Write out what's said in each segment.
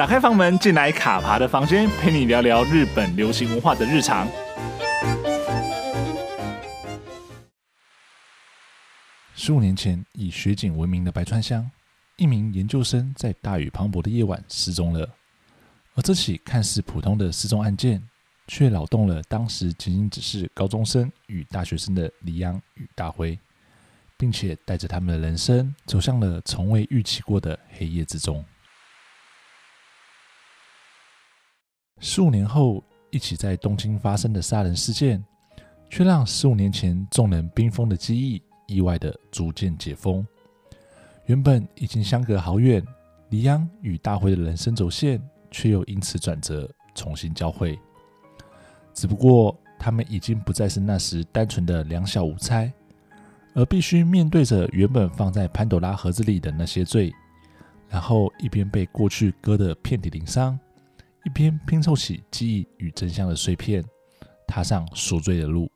打开房门，进来卡爬的房间，陪你聊聊日本流行文化的日常。十五年前，以雪景闻名的白川乡，一名研究生在大雨磅礴的夜晚失踪了。而这起看似普通的失踪案件，却扰动了当时仅仅只是高中生与大学生的李央与大辉，并且带着他们的人生走向了从未预期过的黑夜之中。十五年后，一起在东京发生的杀人事件，却让十五年前众人冰封的记忆意外地逐渐解封。原本已经相隔好远，梨央与大辉的人生走线，却又因此转折，重新交汇。只不过，他们已经不再是那时单纯的两小无猜，而必须面对着原本放在潘朵拉盒子里的那些罪，然后一边被过去割得遍体鳞伤。一边拼凑起记忆与真相的碎片，踏上赎罪的路。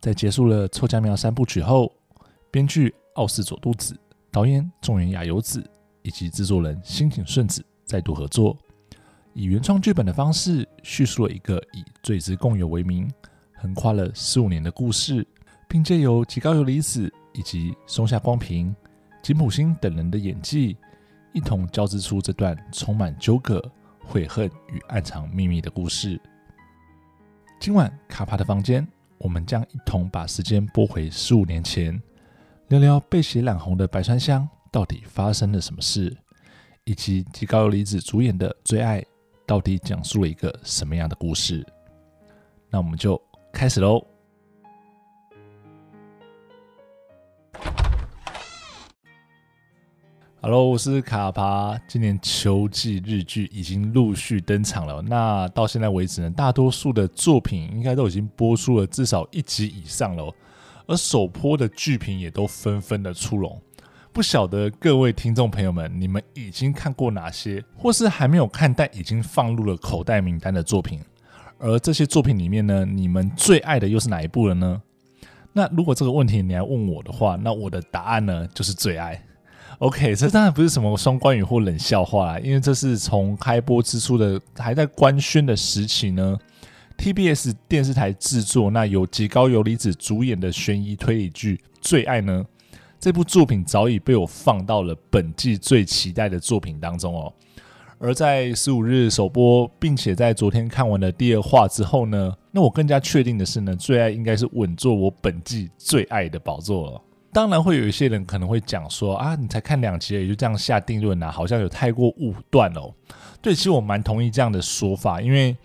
在结束了臭家苗三部曲后，编剧奥寺佐渡子、导演重原雅由子以及制作人新井顺子再度合作，以原创剧本的方式叙述了一个以“罪之共有”为名，横跨了十五年的故事，并借由吉高由里子以及松下光平、金普星等人的演技，一同交织出这段充满纠葛。悔恨与暗藏秘密的故事。今晚卡帕的房间，我们将一同把时间拨回十五年前，聊聊被血染红的白川乡到底发生了什么事，以及吉高由里子主演的《最爱》到底讲述了一个什么样的故事。那我们就开始喽。Hello，我是卡帕。今年秋季日剧已经陆续登场了。那到现在为止呢，大多数的作品应该都已经播出了至少一集以上了。而首播的剧评也都纷纷的出笼。不晓得各位听众朋友们，你们已经看过哪些，或是还没有看但已经放入了口袋名单的作品？而这些作品里面呢，你们最爱的又是哪一部了呢？那如果这个问题你来问我的话，那我的答案呢，就是最爱。OK，这当然不是什么双关语或冷笑话啦，因为这是从开播之初的还在官宣的时期呢，TBS 电视台制作，那由极高由里子主演的悬疑推理剧《最爱》呢，这部作品早已被我放到了本季最期待的作品当中哦。而在十五日首播，并且在昨天看完了第二话之后呢，那我更加确定的是呢，《最爱》应该是稳坐我本季最爱的宝座了。当然会有一些人可能会讲说啊，你才看两集也就这样下定论啊，好像有太过武断哦。对，其实我蛮同意这样的说法，因为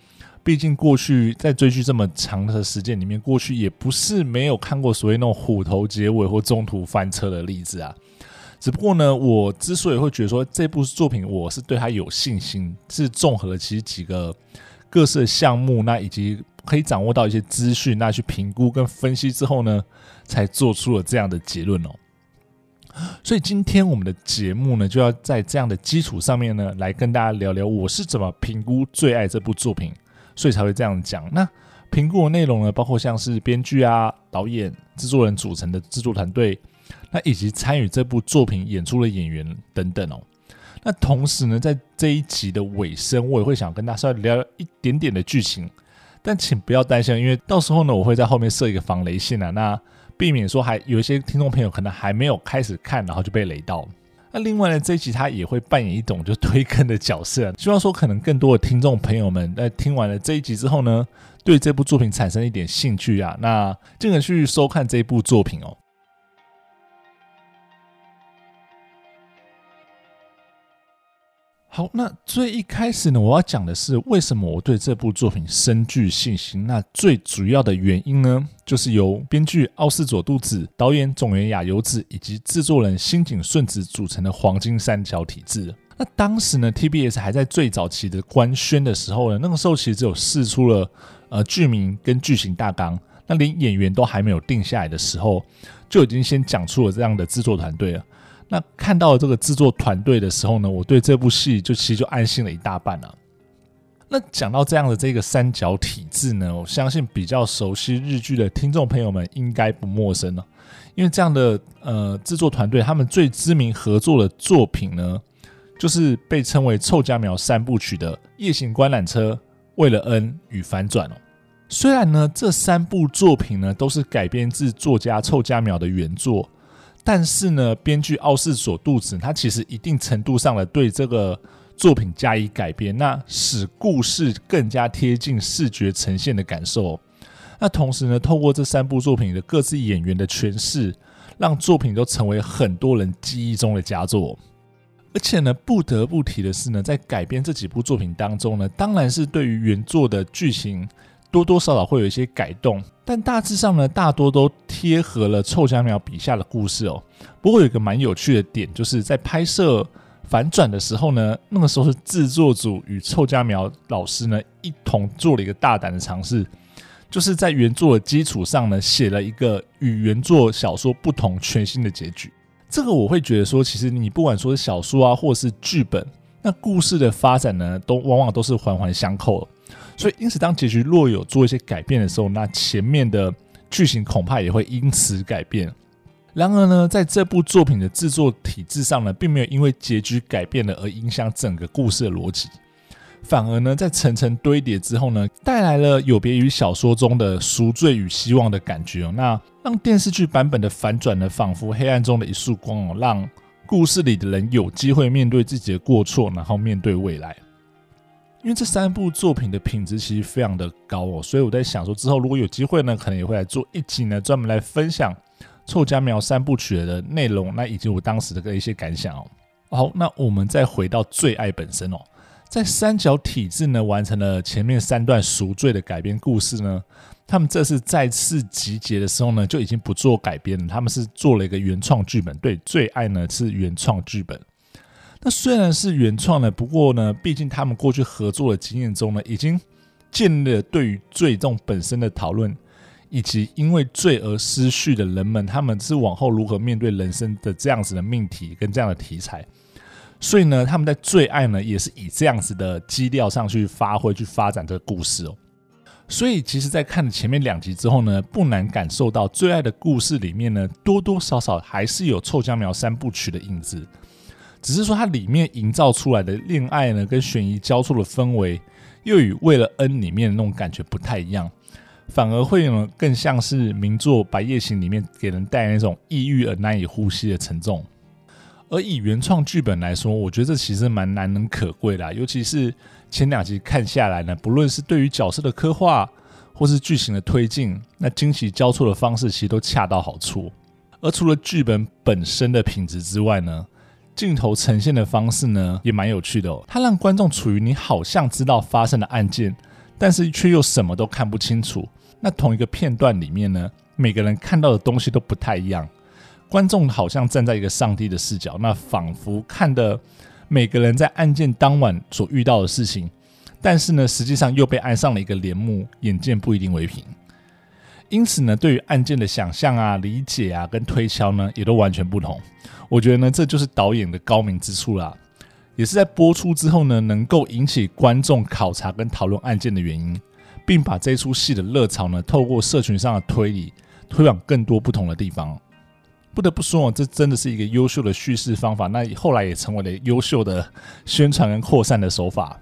毕竟过去在追剧这么长的时间里面，过去也不是没有看过所谓那种虎头结尾或中途翻车的例子啊。只不过呢，我之所以会觉得说这部作品我是对它有信心，是综合了其实几个各式项目，那以及可以掌握到一些资讯，那去评估跟分析之后呢，才做出了这样的结论哦，所以今天我们的节目呢，就要在这样的基础上面呢，来跟大家聊聊我是怎么评估《最爱》这部作品，所以才会这样讲。那评估的内容呢，包括像是编剧啊、导演、制作人组成的制作团队，那以及参与这部作品演出的演员等等哦。那同时呢，在这一集的尾声，我也会想跟大家稍微聊一点点的剧情，但请不要担心，因为到时候呢，我会在后面设一个防雷线啊，那。避免说还有一些听众朋友可能还没有开始看，然后就被雷到。那另外呢，这一集他也会扮演一种就推坑的角色，希望说可能更多的听众朋友们在听完了这一集之后呢，对这部作品产生一点兴趣啊，那进而去收看这一部作品哦。好，那最一开始呢，我要讲的是为什么我对这部作品深具信心。那最主要的原因呢，就是由编剧奥斯佐渡子、导演总原雅由子以及制作人新井顺子组成的黄金三角体制。那当时呢，TBS 还在最早期的官宣的时候呢，那个时候其实只有试出了呃剧名跟剧情大纲，那连演员都还没有定下来的时候，就已经先讲出了这样的制作团队了。那看到这个制作团队的时候呢，我对这部戏就其实就安心了一大半了。那讲到这样的这个三角体制呢，我相信比较熟悉日剧的听众朋友们应该不陌生了，因为这样的呃制作团队，他们最知名合作的作品呢，就是被称为臭家苗三部曲的《夜行观览车》、《为了恩》与《反转》哦。虽然呢，这三部作品呢都是改编自作家臭家苗的原作，但是呢，编剧奥市佐杜子他其实一定程度上的对这个作品加以改编，那使故事更加贴近视觉呈现的感受。那同时呢，透过这三部作品的各自演员的诠释，让作品都成为很多人记忆中的佳作。而且呢，不得不提的是呢，在改编这几部作品当中呢，当然是对于原作的剧情多多少少会有一些改动，但大致上呢，大多都贴合了臭家苗笔下的故事哦。不过有一个蛮有趣的点，就是在拍摄反转的时候呢，那个时候是制作组与臭家苗老师呢一同做了一个大胆的尝试。就是在原作的基础上呢，写了一个与原作小说不同、全新的结局。这个我会觉得说，其实你不管说是小说啊，或是剧本，那故事的发展呢，都往往都是环环相扣。所以，因此当结局若有做一些改变的时候，那前面的剧情恐怕也会因此改变。然而呢，在这部作品的制作体制上呢，并没有因为结局改变了而影响整个故事的逻辑。反而呢，在层层堆叠之后呢，带来了有别于小说中的赎罪与希望的感觉哦。那让电视剧版本的反转呢，仿佛黑暗中的一束光哦，让故事里的人有机会面对自己的过错，然后面对未来。因为这三部作品的品质其实非常的高哦，所以我在想说，之后如果有机会呢，可能也会来做一集呢，专门来分享《臭家苗三部曲》的内容，那以及我当时的一些感想哦。好，那我们再回到最爱本身哦。在三角体制呢，完成了前面三段赎罪的改编故事呢，他们这次再次集结的时候呢，就已经不做改编了，他们是做了一个原创剧本。对，最爱呢是原创剧本。那虽然是原创的，不过呢，毕竟他们过去合作的经验中呢，已经建立了对于罪这种本身的讨论，以及因为罪而失序的人们，他们是往后如何面对人生的这样子的命题跟这样的题材。所以呢，他们在最爱呢，也是以这样子的基调上去发挥、去发展这个故事哦。所以，其实，在看了前面两集之后呢，不难感受到最爱的故事里面呢，多多少少还是有臭家苗三部曲的影子。只是说，它里面营造出来的恋爱呢，跟悬疑交错的氛围，又与为了恩里面的那种感觉不太一样，反而会呢，更像是名作《白夜行》里面给人带来那种抑郁而难以呼吸的沉重。而以原创剧本来说，我觉得这其实蛮难能可贵的，尤其是前两集看下来呢，不论是对于角色的刻画，或是剧情的推进，那惊喜交错的方式其实都恰到好处。而除了剧本本身的品质之外呢，镜头呈现的方式呢也蛮有趣的哦，它让观众处于你好像知道发生的案件，但是却又什么都看不清楚。那同一个片段里面呢，每个人看到的东西都不太一样。观众好像站在一个上帝的视角，那仿佛看的每个人在案件当晚所遇到的事情，但是呢，实际上又被安上了一个帘幕，眼见不一定为凭。因此呢，对于案件的想象啊、理解啊跟推敲呢，也都完全不同。我觉得呢，这就是导演的高明之处啦，也是在播出之后呢，能够引起观众考察跟讨论案件的原因，并把这出戏的热潮呢，透过社群上的推理，推往更多不同的地方。不得不说，这真的是一个优秀的叙事方法。那后来也成为了优秀的宣传跟扩散的手法。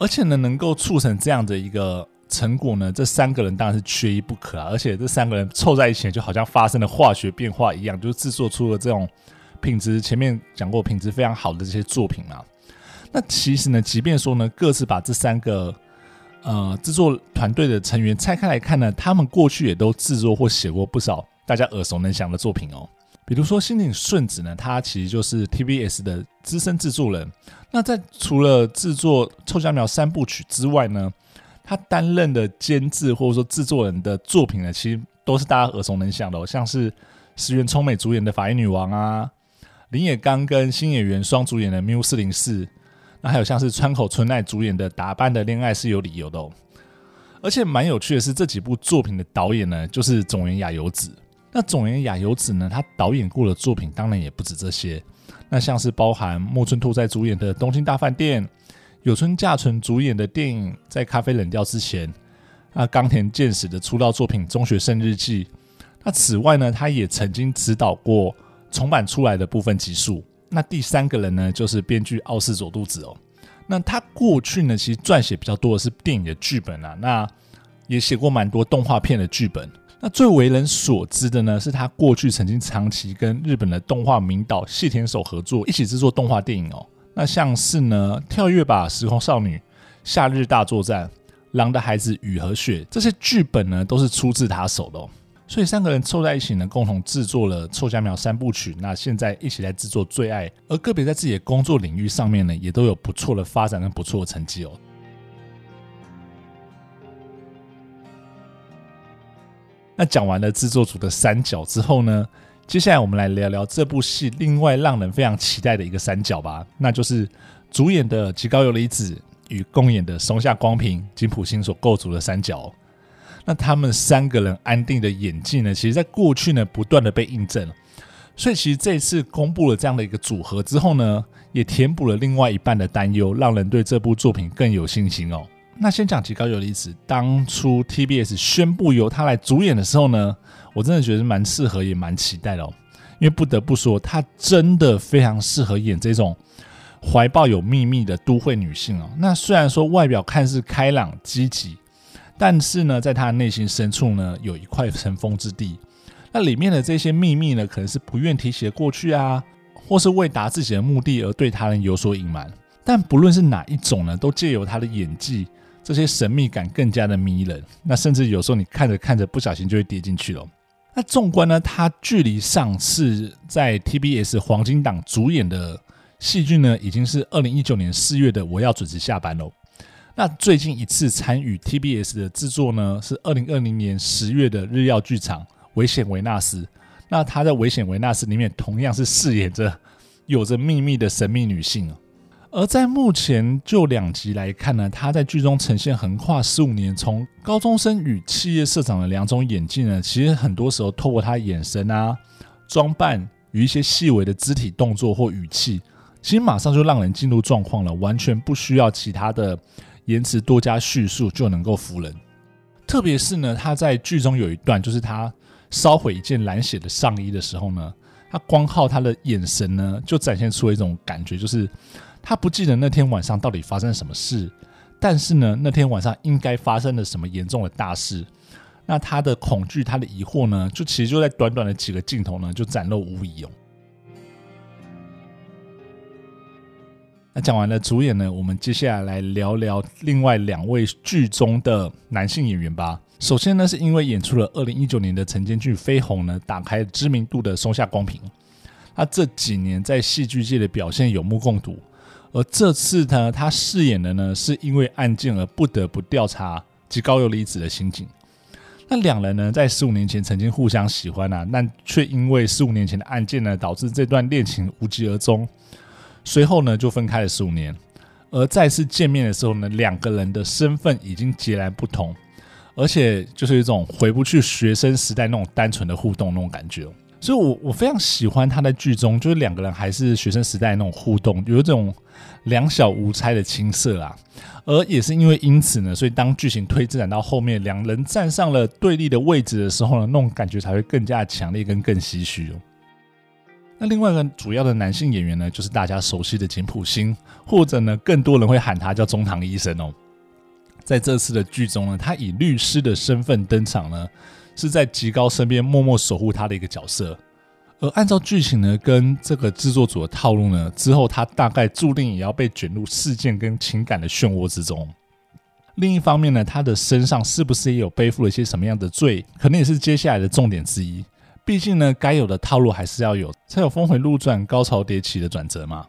而且呢，能够促成这样的一个成果呢，这三个人当然是缺一不可啊。而且这三个人凑在一起，就好像发生了化学变化一样，就是制作出了这种品质。前面讲过，品质非常好的这些作品啊。那其实呢，即便说呢，各自把这三个呃制作团队的成员拆开来看呢，他们过去也都制作或写过不少。大家耳熟能详的作品哦，比如说新井顺子呢，他其实就是 TBS 的资深制作人。那在除了制作《臭小苗三部曲》之外呢，他担任的监制或者说制作人的作品呢，其实都是大家耳熟能详的哦，像是石原聪美主演的《法医女王》啊，林野刚跟新演员双主演的《密屋四零四》，那还有像是川口春奈主演的《打扮的恋爱是有理由的》哦。而且蛮有趣的是，这几部作品的导演呢，就是塚原亚由子。那塚原亚由子呢？他导演过的作品当然也不止这些。那像是包含木村拓哉主演的《东京大饭店》，有村架纯主演的电影《在咖啡冷掉之前》，那冈田健史的出道作品《中学生日记》。那此外呢，他也曾经指导过重版出来的部分集数，那第三个人呢，就是编剧奥斯佐杜子哦。那他过去呢，其实撰写比较多的是电影的剧本啊，那也写过蛮多动画片的剧本。那最为人所知的呢，是他过去曾经长期跟日本的动画名导细田守合作，一起制作动画电影哦。那像是呢，跳跃吧时空少女、夏日大作战、狼的孩子、雨和雪这些剧本呢，都是出自他手的哦。所以三个人凑在一起呢，共同制作了《臭家苗三部曲》。那现在一起来制作《最爱》，而个别在自己的工作领域上面呢，也都有不错的发展跟不错的成绩哦。那讲完了制作组的三角之后呢，接下来我们来聊聊这部戏另外让人非常期待的一个三角吧，那就是主演的吉高由里子与共演的松下光平、金普星所构筑的三角。那他们三个人安定的演技呢，其实在过去呢不断的被印证，所以其实这次公布了这样的一个组合之后呢，也填补了另外一半的担忧，让人对这部作品更有信心哦。那先讲吉高由里子，当初 TBS 宣布由他来主演的时候呢，我真的觉得蛮适合，也蛮期待的哦。因为不得不说，她真的非常适合演这种怀抱有秘密的都会女性哦。那虽然说外表看似开朗积极。但是呢，在她的内心深处呢，有一块尘封之地。那里面的这些秘密呢，可能是不愿提起的过去啊，或是为达自己的目的而对他人有所隐瞒。但不论是哪一种呢，都借由她的演技，这些神秘感更加的迷人。那甚至有时候你看着看着，不小心就会跌进去了。那纵观呢，他距离上次在 TBS 黄金档主演的戏剧呢，已经是二零一九年四月的《我要准时下班喽》。那最近一次参与 TBS 的制作呢，是二零二零年十月的日曜剧场《危险维纳斯》。那他在《危险维纳斯》里面同样是饰演着有着秘密的神秘女性。而在目前就两集来看呢，他在剧中呈现横跨十五年，从高中生与企业社长的两种演技呢，其实很多时候透过他眼神啊、装扮与一些细微的肢体动作或语气，其实马上就让人进入状况了，完全不需要其他的。言辞多加叙述就能够服人，特别是呢，他在剧中有一段，就是他烧毁一件蓝血的上衣的时候呢，他光靠他的眼神呢，就展现出一种感觉，就是他不记得那天晚上到底发生了什么事，但是呢，那天晚上应该发生了什么严重的大事，那他的恐惧、他的疑惑呢，就其实就在短短的几个镜头呢，就展露无遗哦。那讲完了主演呢，我们接下来来聊聊另外两位剧中的男性演员吧。首先呢，是因为演出了二零一九年的晨间剧《绯红》呢，打开知名度的松下光平。他这几年在戏剧界的表现有目共睹，而这次呢，他饰演的呢，是因为案件而不得不调查吉高游离子的刑警。那两人呢，在十五年前曾经互相喜欢啊，但却因为十五年前的案件呢，导致这段恋情无疾而终。随后呢，就分开了十五年，而再次见面的时候呢，两个人的身份已经截然不同，而且就是一种回不去学生时代那种单纯的互动那种感觉。所以我，我非常喜欢他在剧中，就是两个人还是学生时代那种互动，有一种两小无猜的青涩啊。而也是因为因此呢，所以当剧情推展到后面，两人站上了对立的位置的时候呢，那种感觉才会更加强烈跟更唏嘘哦。那另外一个主要的男性演员呢，就是大家熟悉的简普星，或者呢，更多人会喊他叫中堂医生哦。在这次的剧中呢，他以律师的身份登场呢，是在吉高身边默默守护他的一个角色。而按照剧情呢，跟这个制作组的套路呢，之后他大概注定也要被卷入事件跟情感的漩涡之中。另一方面呢，他的身上是不是也有背负了一些什么样的罪，可能也是接下来的重点之一。毕竟呢，该有的套路还是要有，才有峰回路转、高潮迭起的转折嘛。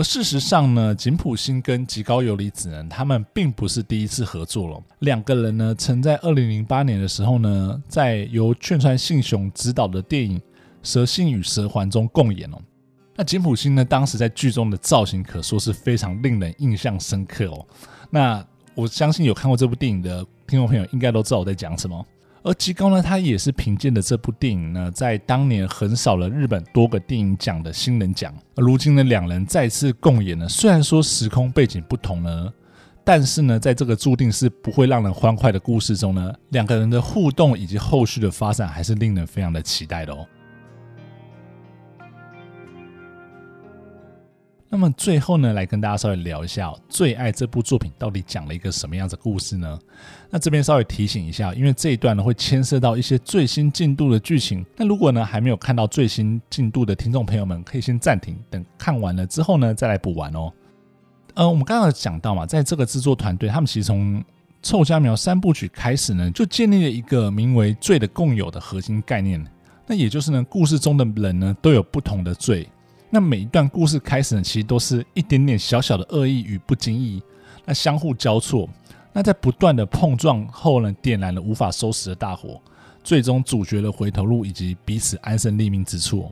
而事实上呢，井浦新跟吉高由里子呢，他们并不是第一次合作了。两个人呢，曾在二零零八年的时候呢，在由劝川信雄执导的电影《蛇信与蛇环》中共演哦。那井浦新呢，当时在剧中的造型可说是非常令人印象深刻哦。那我相信有看过这部电影的听众朋友，应该都知道我在讲什么。而吉高呢，他也是凭借的这部电影呢，在当年横扫了日本多个电影奖的新人奖。而如今呢，两人再次共演呢，虽然说时空背景不同呢，但是呢，在这个注定是不会让人欢快的故事中呢，两个人的互动以及后续的发展，还是令人非常的期待的哦。那么最后呢，来跟大家稍微聊一下《最爱》这部作品到底讲了一个什么样的故事呢？那这边稍微提醒一下，因为这一段呢会牵涉到一些最新进度的剧情。那如果呢还没有看到最新进度的听众朋友们，可以先暂停，等看完了之后呢再来补完哦。呃，我们刚刚讲到嘛，在这个制作团队，他们其实从《臭佳苗三部曲》开始呢，就建立了一个名为“罪的共有”的核心概念。那也就是呢，故事中的人呢都有不同的罪。那每一段故事开始呢，其实都是一点点小小的恶意与不经意，那相互交错。那在不断的碰撞后呢，点燃了无法收拾的大火，最终主角的回头路以及彼此安身立命之处。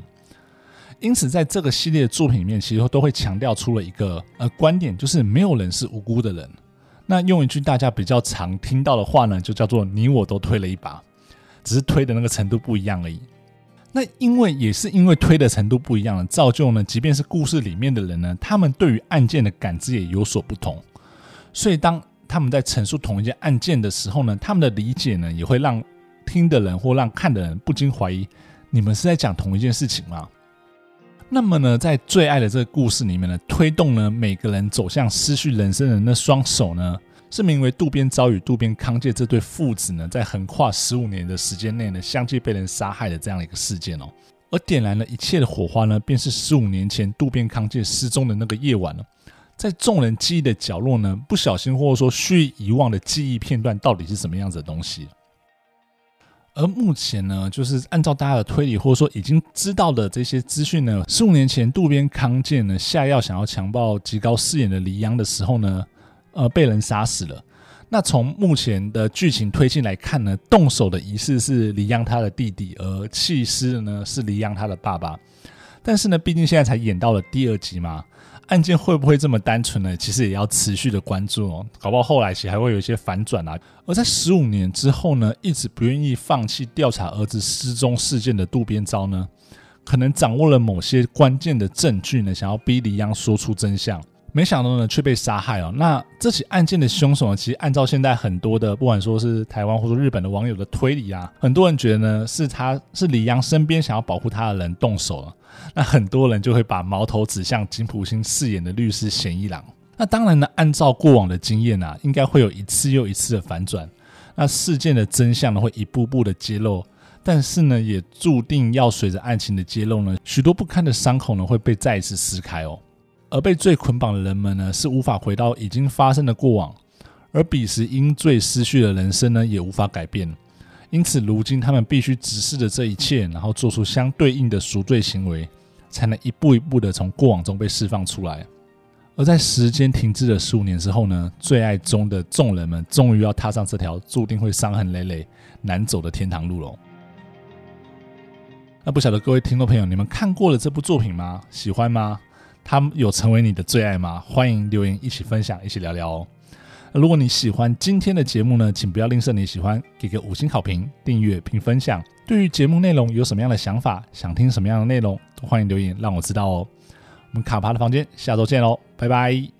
因此，在这个系列的作品里面，其实都会强调出了一个呃观点，就是没有人是无辜的人。那用一句大家比较常听到的话呢，就叫做“你我都推了一把”，只是推的那个程度不一样而已。那因为也是因为推的程度不一样了，造就呢，即便是故事里面的人呢，他们对于案件的感知也有所不同。所以当他们在陈述同一件案件的时候呢，他们的理解呢，也会让听的人或让看的人不禁怀疑：你们是在讲同一件事情吗？那么呢，在最爱的这个故事里面呢，推动呢每个人走向失去人生的那双手呢，是名为渡边昭与渡边康介这对父子呢，在横跨十五年的时间内呢，相继被人杀害的这样一个事件哦。而点燃了一切的火花呢，便是十五年前渡边康介失踪的那个夜晚了。在众人记忆的角落呢，不小心或者说蓄意遗忘的记忆片段，到底是什么样子的东西？而目前呢，就是按照大家的推理，或者说已经知道的这些资讯呢，十五年前渡边康介呢下药想要强暴吉高饰演的黎央的时候呢。呃，被人杀死了。那从目前的剧情推进来看呢，动手的疑似是李央他的弟弟，而弃尸的呢是李央他的爸爸。但是呢，毕竟现在才演到了第二集嘛，案件会不会这么单纯呢？其实也要持续的关注哦，搞不好后来其实还会有一些反转啊。而在十五年之后呢，一直不愿意放弃调查儿子失踪事件的渡边昭呢，可能掌握了某些关键的证据呢，想要逼李央说出真相。没想到呢，却被杀害哦。那这起案件的凶手呢，其实按照现在很多的，不管说是台湾或者日本的网友的推理啊，很多人觉得呢，是他是李央身边想要保护他的人动手了。那很多人就会把矛头指向金普星饰演的律师贤一郎。那当然呢，按照过往的经验啊，应该会有一次又一次的反转。那事件的真相呢，会一步步的揭露，但是呢，也注定要随着案情的揭露呢，许多不堪的伤口呢，会被再一次撕开哦。而被罪捆绑的人们呢，是无法回到已经发生的过往，而彼时因罪失去的人生呢，也无法改变。因此，如今他们必须直视着这一切，然后做出相对应的赎罪行为，才能一步一步的从过往中被释放出来。而在时间停滞了十五年之后呢，最爱中的众人们终于要踏上这条注定会伤痕累累、难走的天堂路了。那不晓得各位听众朋友，你们看过了这部作品吗？喜欢吗？他有成为你的最爱吗？欢迎留言一起分享，一起聊聊哦。如果你喜欢今天的节目呢，请不要吝啬你喜欢，给个五星好评、订阅并分享。对于节目内容有什么样的想法，想听什么样的内容，都欢迎留言让我知道哦。我们卡爬的房间下周见喽，拜拜。